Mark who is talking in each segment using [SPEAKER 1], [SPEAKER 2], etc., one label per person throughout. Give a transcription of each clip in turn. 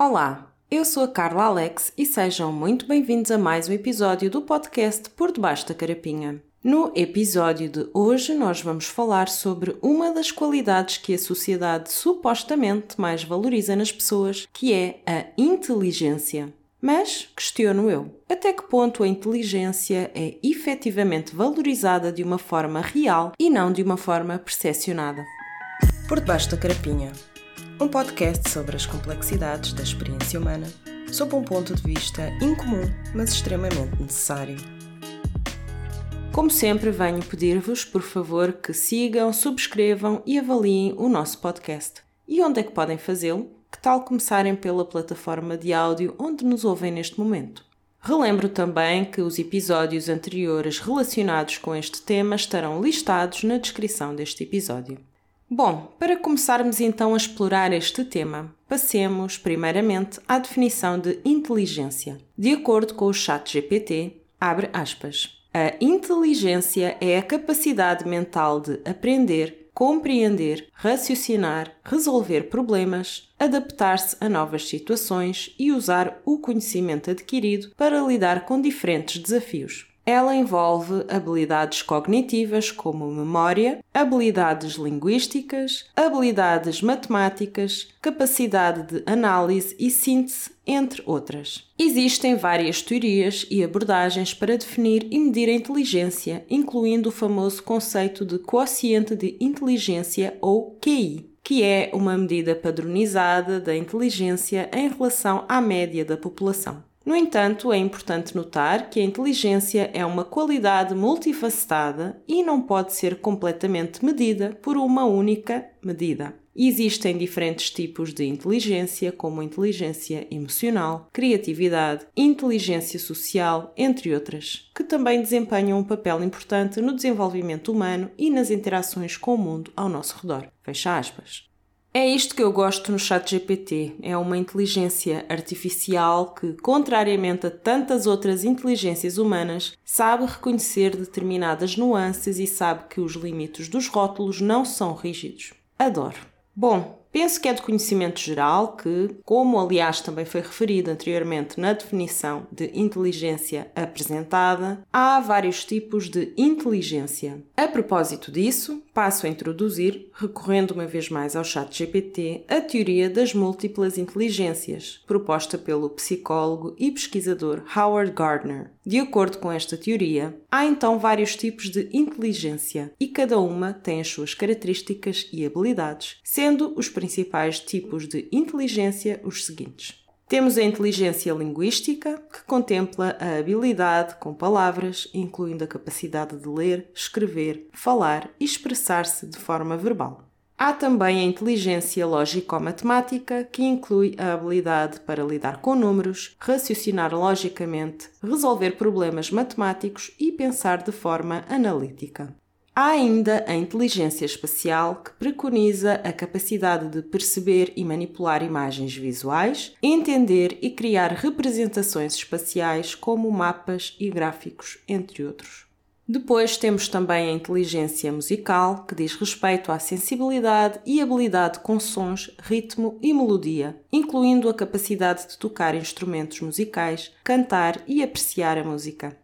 [SPEAKER 1] Olá, eu sou a Carla Alex e sejam muito bem-vindos a mais um episódio do podcast Por Debaixo da Carapinha. No episódio de hoje, nós vamos falar sobre uma das qualidades que a sociedade supostamente mais valoriza nas pessoas, que é a inteligência. Mas, questiono eu, até que ponto a inteligência é efetivamente valorizada de uma forma real e não de uma forma percepcionada?
[SPEAKER 2] Por Debaixo da Carapinha um podcast sobre as complexidades da experiência humana, sob um ponto de vista incomum, mas extremamente necessário.
[SPEAKER 1] Como sempre, venho pedir-vos, por favor, que sigam, subscrevam e avaliem o nosso podcast. E onde é que podem fazê-lo? Que tal começarem pela plataforma de áudio onde nos ouvem neste momento? Relembro também que os episódios anteriores relacionados com este tema estarão listados na descrição deste episódio. Bom, para começarmos então a explorar este tema, passemos primeiramente à definição de inteligência. De acordo com o ChatGPT, abre aspas. A inteligência é a capacidade mental de aprender, compreender, raciocinar, resolver problemas, adaptar-se a novas situações e usar o conhecimento adquirido para lidar com diferentes desafios. Ela envolve habilidades cognitivas como memória, habilidades linguísticas, habilidades matemáticas, capacidade de análise e síntese, entre outras. Existem várias teorias e abordagens para definir e medir a inteligência, incluindo o famoso conceito de quociente de inteligência ou QI que é uma medida padronizada da inteligência em relação à média da população. No entanto, é importante notar que a inteligência é uma qualidade multifacetada e não pode ser completamente medida por uma única medida. Existem diferentes tipos de inteligência, como inteligência emocional, criatividade, inteligência social, entre outras, que também desempenham um papel importante no desenvolvimento humano e nas interações com o mundo ao nosso redor. Fecha aspas. É isto que eu gosto no chat GPT. É uma inteligência artificial que, contrariamente a tantas outras inteligências humanas, sabe reconhecer determinadas nuances e sabe que os limites dos rótulos não são rígidos. Adoro. Bom, Penso que é de conhecimento geral que, como aliás também foi referido anteriormente na definição de inteligência apresentada, há vários tipos de inteligência. A propósito disso, passo a introduzir, recorrendo uma vez mais ao chat GPT, a teoria das múltiplas inteligências, proposta pelo psicólogo e pesquisador Howard Gardner. De acordo com esta teoria, há então vários tipos de inteligência e cada uma tem as suas características e habilidades, sendo os principais tipos de inteligência os seguintes. Temos a inteligência linguística, que contempla a habilidade com palavras, incluindo a capacidade de ler, escrever, falar e expressar-se de forma verbal. Há também a inteligência lógico-matemática, que inclui a habilidade para lidar com números, raciocinar logicamente, resolver problemas matemáticos e pensar de forma analítica. Há ainda a inteligência espacial, que preconiza a capacidade de perceber e manipular imagens visuais, entender e criar representações espaciais como mapas e gráficos, entre outros. Depois temos também a inteligência musical, que diz respeito à sensibilidade e habilidade com sons, ritmo e melodia, incluindo a capacidade de tocar instrumentos musicais, cantar e apreciar a música.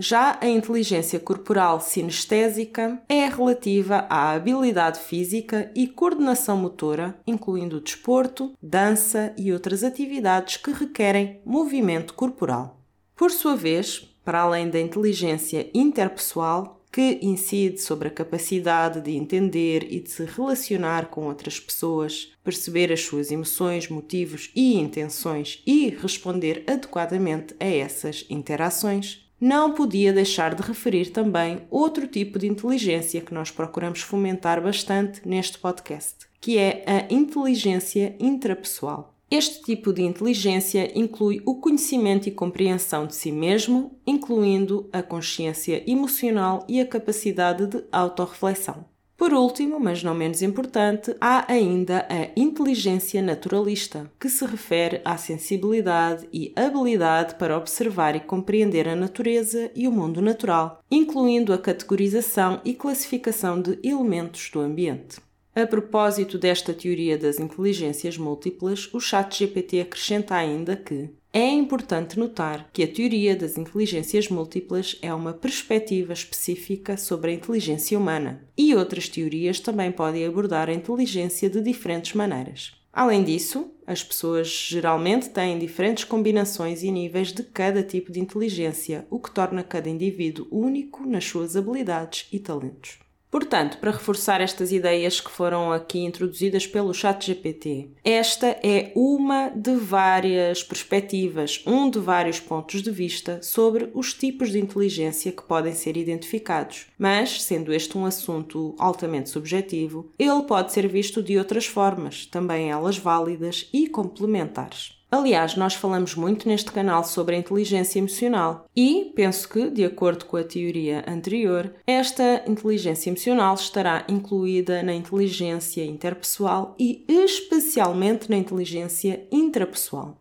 [SPEAKER 1] Já a inteligência corporal sinestésica é relativa à habilidade física e coordenação motora, incluindo desporto, dança e outras atividades que requerem movimento corporal. Por sua vez, para além da inteligência interpessoal, que incide sobre a capacidade de entender e de se relacionar com outras pessoas, perceber as suas emoções, motivos e intenções e responder adequadamente a essas interações, não podia deixar de referir também outro tipo de inteligência que nós procuramos fomentar bastante neste podcast, que é a inteligência intrapessoal. Este tipo de inteligência inclui o conhecimento e compreensão de si mesmo, incluindo a consciência emocional e a capacidade de autorreflexão. Por último, mas não menos importante, há ainda a inteligência naturalista, que se refere à sensibilidade e habilidade para observar e compreender a natureza e o mundo natural, incluindo a categorização e classificação de elementos do ambiente. A propósito desta teoria das inteligências múltiplas, o ChatGPT acrescenta ainda que é importante notar que a teoria das inteligências múltiplas é uma perspectiva específica sobre a inteligência humana e outras teorias também podem abordar a inteligência de diferentes maneiras. Além disso, as pessoas geralmente têm diferentes combinações e níveis de cada tipo de inteligência, o que torna cada indivíduo único nas suas habilidades e talentos. Portanto, para reforçar estas ideias que foram aqui introduzidas pelo ChatGPT, esta é uma de várias perspectivas, um de vários pontos de vista sobre os tipos de inteligência que podem ser identificados. Mas, sendo este um assunto altamente subjetivo, ele pode ser visto de outras formas, também elas válidas e complementares. Aliás, nós falamos muito neste canal sobre a inteligência emocional e penso que, de acordo com a teoria anterior, esta inteligência emocional estará incluída na inteligência interpessoal e especialmente na inteligência intrapessoal.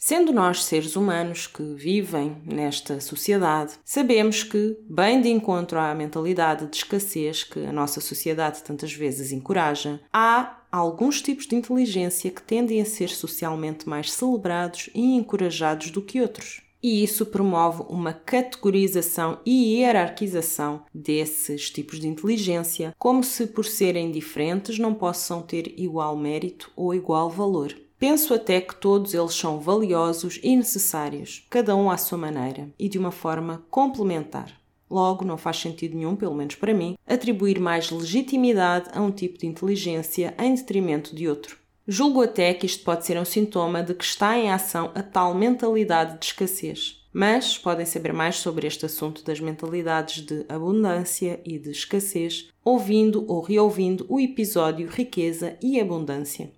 [SPEAKER 1] Sendo nós seres humanos que vivem nesta sociedade, sabemos que, bem de encontro à mentalidade de escassez que a nossa sociedade tantas vezes encoraja, há alguns tipos de inteligência que tendem a ser socialmente mais celebrados e encorajados do que outros. E isso promove uma categorização e hierarquização desses tipos de inteligência, como se por serem diferentes não possam ter igual mérito ou igual valor. Penso até que todos eles são valiosos e necessários, cada um à sua maneira e de uma forma complementar. Logo, não faz sentido nenhum, pelo menos para mim, atribuir mais legitimidade a um tipo de inteligência em detrimento de outro. Julgo até que isto pode ser um sintoma de que está em ação a tal mentalidade de escassez. Mas podem saber mais sobre este assunto das mentalidades de abundância e de escassez ouvindo ou reouvindo o episódio Riqueza e Abundância.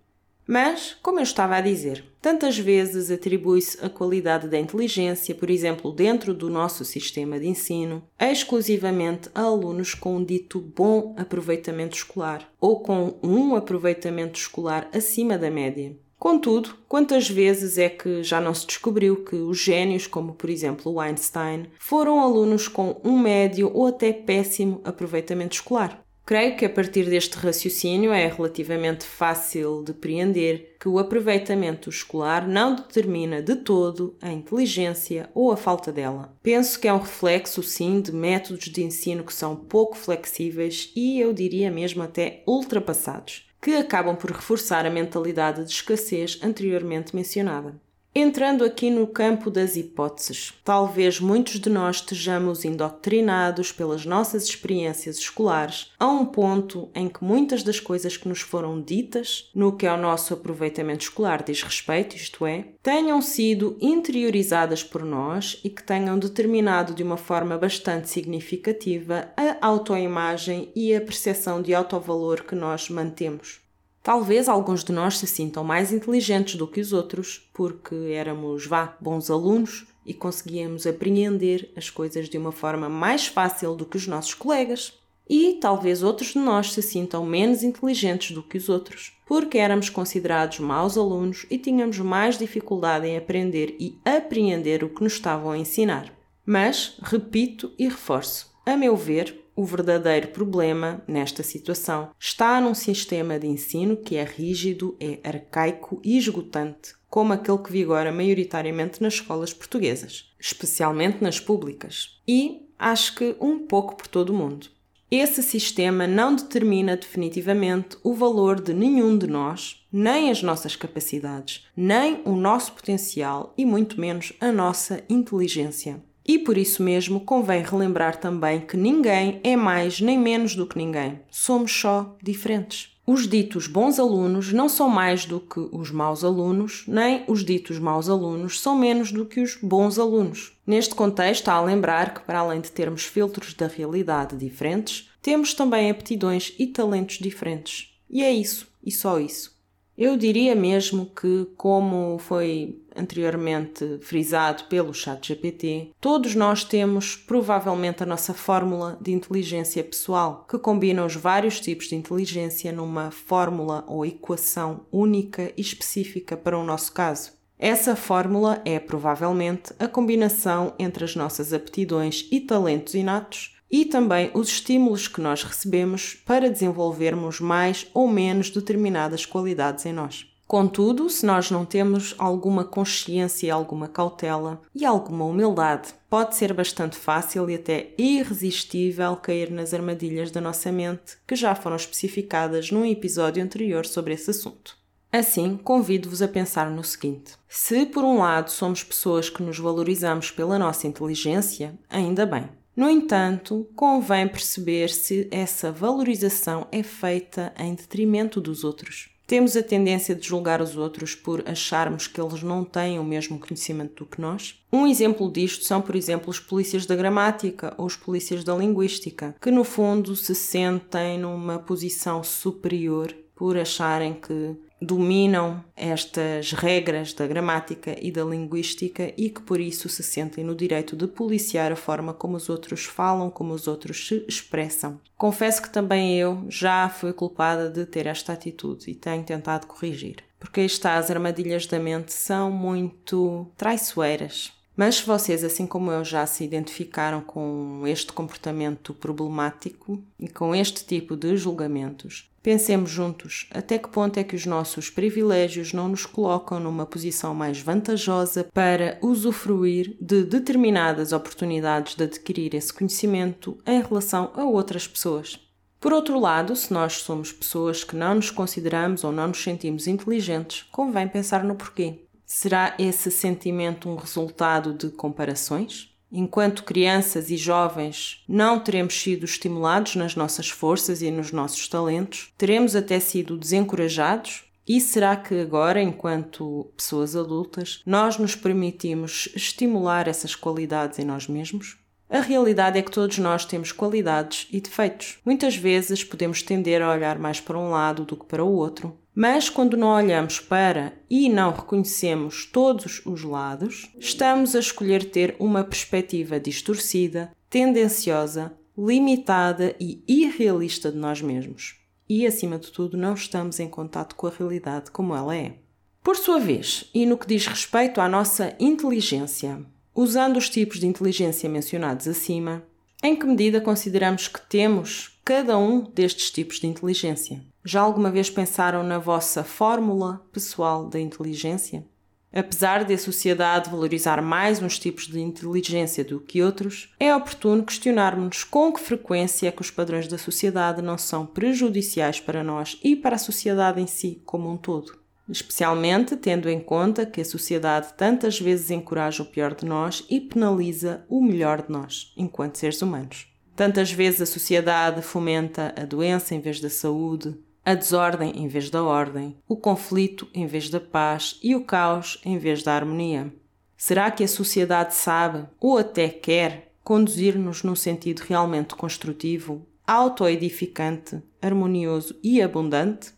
[SPEAKER 1] Mas, como eu estava a dizer, tantas vezes atribui-se a qualidade da inteligência, por exemplo, dentro do nosso sistema de ensino, exclusivamente a alunos com um dito bom aproveitamento escolar ou com um aproveitamento escolar acima da média. Contudo, quantas vezes é que já não se descobriu que os gênios, como por exemplo o Einstein, foram alunos com um médio ou até péssimo aproveitamento escolar? Creio que a partir deste raciocínio é relativamente fácil de preender que o aproveitamento escolar não determina de todo a inteligência ou a falta dela. Penso que é um reflexo, sim, de métodos de ensino que são pouco flexíveis e eu diria mesmo até ultrapassados, que acabam por reforçar a mentalidade de escassez anteriormente mencionada. Entrando aqui no campo das hipóteses, talvez muitos de nós estejamos indoctrinados pelas nossas experiências escolares a um ponto em que muitas das coisas que nos foram ditas no que ao nosso aproveitamento escolar diz respeito, isto é, tenham sido interiorizadas por nós e que tenham determinado de uma forma bastante significativa a autoimagem e a percepção de autovalor que nós mantemos. Talvez alguns de nós se sintam mais inteligentes do que os outros, porque éramos, vá, bons alunos e conseguíamos apreender as coisas de uma forma mais fácil do que os nossos colegas. E talvez outros de nós se sintam menos inteligentes do que os outros, porque éramos considerados maus alunos e tínhamos mais dificuldade em aprender e apreender o que nos estavam a ensinar. Mas, repito e reforço, a meu ver, o verdadeiro problema nesta situação está num sistema de ensino que é rígido, é arcaico e esgotante, como aquele que vigora maioritariamente nas escolas portuguesas, especialmente nas públicas, e acho que um pouco por todo o mundo. Esse sistema não determina definitivamente o valor de nenhum de nós, nem as nossas capacidades, nem o nosso potencial e muito menos a nossa inteligência. E por isso mesmo convém relembrar também que ninguém é mais nem menos do que ninguém. Somos só diferentes. Os ditos bons alunos não são mais do que os maus alunos, nem os ditos maus alunos são menos do que os bons alunos. Neste contexto, há a lembrar que, para além de termos filtros da realidade diferentes, temos também aptidões e talentos diferentes. E é isso, e só isso. Eu diria mesmo que, como foi anteriormente frisado pelo ChatGPT, todos nós temos provavelmente a nossa fórmula de inteligência pessoal, que combina os vários tipos de inteligência numa fórmula ou equação única e específica para o nosso caso. Essa fórmula é provavelmente a combinação entre as nossas aptidões e talentos inatos e também os estímulos que nós recebemos para desenvolvermos mais ou menos determinadas qualidades em nós. Contudo, se nós não temos alguma consciência, alguma cautela e alguma humildade, pode ser bastante fácil e até irresistível cair nas armadilhas da nossa mente, que já foram especificadas num episódio anterior sobre esse assunto. Assim, convido-vos a pensar no seguinte: se por um lado somos pessoas que nos valorizamos pela nossa inteligência, ainda bem. No entanto, convém perceber se essa valorização é feita em detrimento dos outros. Temos a tendência de julgar os outros por acharmos que eles não têm o mesmo conhecimento do que nós. Um exemplo disto são, por exemplo, os polícias da gramática ou os polícias da linguística, que no fundo se sentem numa posição superior por acharem que dominam estas regras da gramática e da linguística e que por isso se sentem no direito de policiar a forma como os outros falam, como os outros se expressam. Confesso que também eu já fui culpada de ter esta atitude e tenho tentado corrigir. Porque aí está, as armadilhas da mente são muito traiçoeiras. Mas se vocês, assim como eu, já se identificaram com este comportamento problemático e com este tipo de julgamentos, pensemos juntos até que ponto é que os nossos privilégios não nos colocam numa posição mais vantajosa para usufruir de determinadas oportunidades de adquirir esse conhecimento em relação a outras pessoas. Por outro lado, se nós somos pessoas que não nos consideramos ou não nos sentimos inteligentes, convém pensar no porquê. Será esse sentimento um resultado de comparações? Enquanto crianças e jovens, não teremos sido estimulados nas nossas forças e nos nossos talentos? Teremos até sido desencorajados? E será que agora, enquanto pessoas adultas, nós nos permitimos estimular essas qualidades em nós mesmos? A realidade é que todos nós temos qualidades e defeitos. Muitas vezes podemos tender a olhar mais para um lado do que para o outro, mas quando não olhamos para e não reconhecemos todos os lados, estamos a escolher ter uma perspectiva distorcida, tendenciosa, limitada e irrealista de nós mesmos. E, acima de tudo, não estamos em contato com a realidade como ela é. Por sua vez, e no que diz respeito à nossa inteligência, usando os tipos de inteligência mencionados acima, em que medida consideramos que temos cada um destes tipos de inteligência? Já alguma vez pensaram na vossa fórmula pessoal da inteligência? Apesar de a sociedade valorizar mais uns tipos de inteligência do que outros, é oportuno questionarmos com que frequência é que os padrões da sociedade não são prejudiciais para nós e para a sociedade em si como um todo. Especialmente tendo em conta que a sociedade tantas vezes encoraja o pior de nós e penaliza o melhor de nós, enquanto seres humanos. Tantas vezes a sociedade fomenta a doença em vez da saúde, a desordem em vez da ordem, o conflito em vez da paz e o caos em vez da harmonia. Será que a sociedade sabe, ou até quer, conduzir-nos num sentido realmente construtivo, autoedificante, harmonioso e abundante?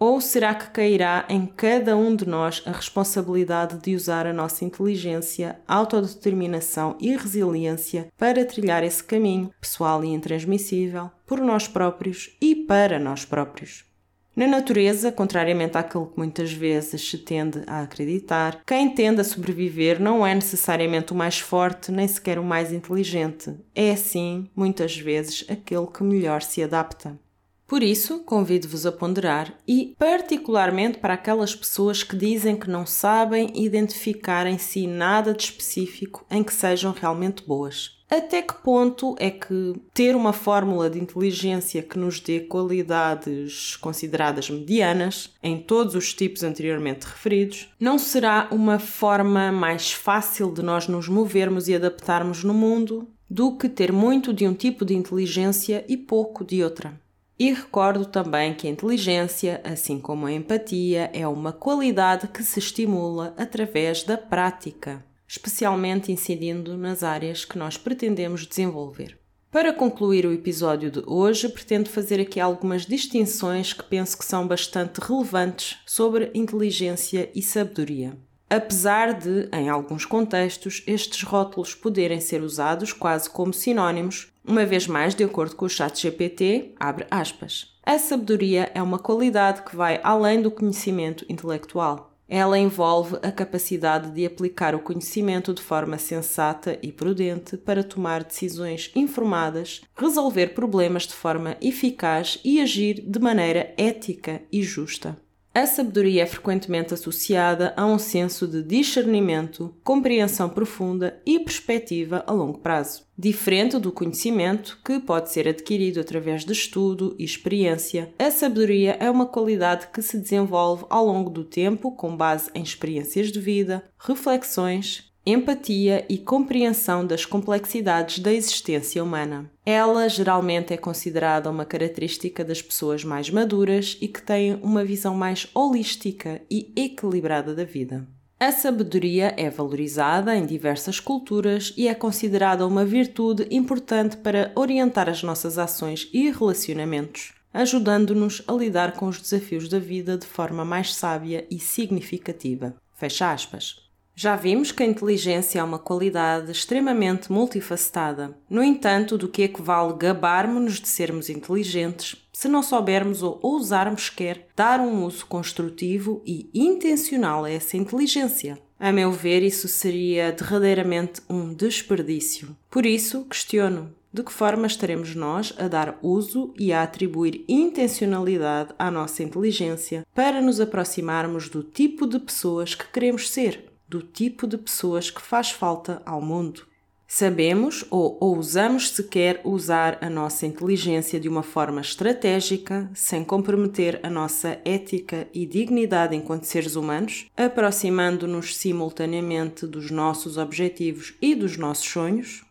[SPEAKER 1] Ou será que cairá em cada um de nós a responsabilidade de usar a nossa inteligência, autodeterminação e resiliência para trilhar esse caminho pessoal e intransmissível por nós próprios e para nós próprios? Na natureza, contrariamente àquilo que muitas vezes se tende a acreditar, quem tende a sobreviver não é necessariamente o mais forte nem sequer o mais inteligente. É, sim, muitas vezes, aquele que melhor se adapta. Por isso, convido-vos a ponderar e, particularmente para aquelas pessoas que dizem que não sabem identificar em si nada de específico em que sejam realmente boas. Até que ponto é que ter uma fórmula de inteligência que nos dê qualidades consideradas medianas, em todos os tipos anteriormente referidos, não será uma forma mais fácil de nós nos movermos e adaptarmos no mundo do que ter muito de um tipo de inteligência e pouco de outra? E recordo também que a inteligência, assim como a empatia, é uma qualidade que se estimula através da prática, especialmente incidindo nas áreas que nós pretendemos desenvolver. Para concluir o episódio de hoje, pretendo fazer aqui algumas distinções que penso que são bastante relevantes sobre inteligência e sabedoria apesar de, em alguns contextos, estes rótulos poderem ser usados quase como sinónimos, uma vez mais, de acordo com o chat GPT, abre aspas. A sabedoria é uma qualidade que vai além do conhecimento intelectual. Ela envolve a capacidade de aplicar o conhecimento de forma sensata e prudente para tomar decisões informadas, resolver problemas de forma eficaz e agir de maneira ética e justa. A sabedoria é frequentemente associada a um senso de discernimento, compreensão profunda e perspectiva a longo prazo, diferente do conhecimento que pode ser adquirido através de estudo e experiência. A sabedoria é uma qualidade que se desenvolve ao longo do tempo com base em experiências de vida, reflexões, empatia e compreensão das complexidades da existência humana. Ela geralmente é considerada uma característica das pessoas mais maduras e que têm uma visão mais holística e equilibrada da vida. A sabedoria é valorizada em diversas culturas e é considerada uma virtude importante para orientar as nossas ações e relacionamentos, ajudando-nos a lidar com os desafios da vida de forma mais sábia e significativa. Fecha aspas. Já vimos que a inteligência é uma qualidade extremamente multifacetada. No entanto, do que equivale gabarmos-nos de sermos inteligentes se não soubermos ou ousarmos sequer dar um uso construtivo e intencional a essa inteligência? A meu ver, isso seria derradeiramente um desperdício. Por isso, questiono: de que forma estaremos nós a dar uso e a atribuir intencionalidade à nossa inteligência para nos aproximarmos do tipo de pessoas que queremos ser? Do tipo de pessoas que faz falta ao mundo. Sabemos ou ousamos sequer usar a nossa inteligência de uma forma estratégica, sem comprometer a nossa ética e dignidade enquanto seres humanos, aproximando-nos simultaneamente dos nossos objetivos e dos nossos sonhos?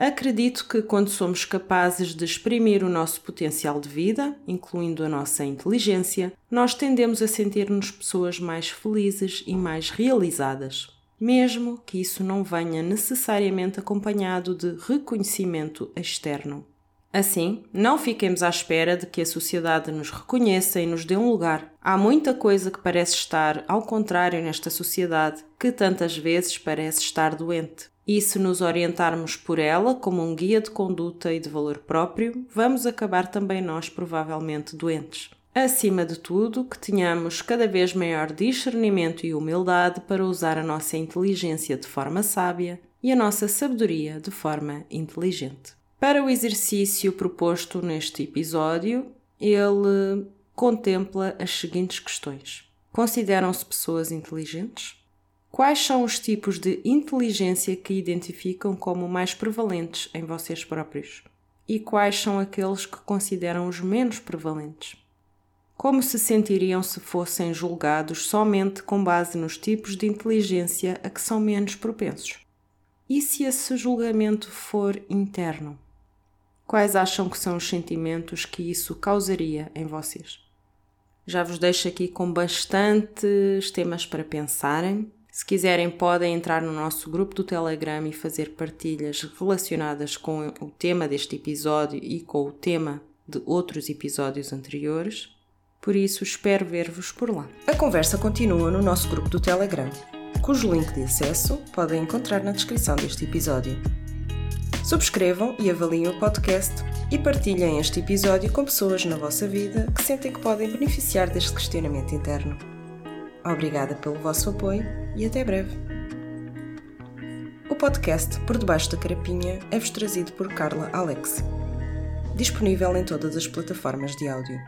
[SPEAKER 1] Acredito que quando somos capazes de exprimir o nosso potencial de vida, incluindo a nossa inteligência, nós tendemos a sentir-nos pessoas mais felizes e mais realizadas, mesmo que isso não venha necessariamente acompanhado de reconhecimento externo. Assim, não fiquemos à espera de que a sociedade nos reconheça e nos dê um lugar. Há muita coisa que parece estar ao contrário nesta sociedade, que tantas vezes parece estar doente. E se nos orientarmos por ela como um guia de conduta e de valor próprio, vamos acabar também nós provavelmente doentes. Acima de tudo, que tenhamos cada vez maior discernimento e humildade para usar a nossa inteligência de forma sábia e a nossa sabedoria de forma inteligente. Para o exercício proposto neste episódio, ele contempla as seguintes questões: Consideram-se pessoas inteligentes? Quais são os tipos de inteligência que identificam como mais prevalentes em vocês próprios? E quais são aqueles que consideram os menos prevalentes? Como se sentiriam se fossem julgados somente com base nos tipos de inteligência a que são menos propensos? E se esse julgamento for interno? Quais acham que são os sentimentos que isso causaria em vocês? Já vos deixo aqui com bastantes temas para pensarem se quiserem, podem entrar no nosso grupo do Telegram e fazer partilhas relacionadas com o tema deste episódio e com o tema de outros episódios anteriores. Por isso, espero ver-vos por lá.
[SPEAKER 2] A conversa continua no nosso grupo do Telegram, cujo link de acesso podem encontrar na descrição deste episódio. Subscrevam e avaliem o podcast e partilhem este episódio com pessoas na vossa vida que sentem que podem beneficiar deste questionamento interno. Obrigada pelo vosso apoio e até breve. O podcast Por Debaixo da Carapinha é-vos trazido por Carla Alex. Disponível em todas as plataformas de áudio.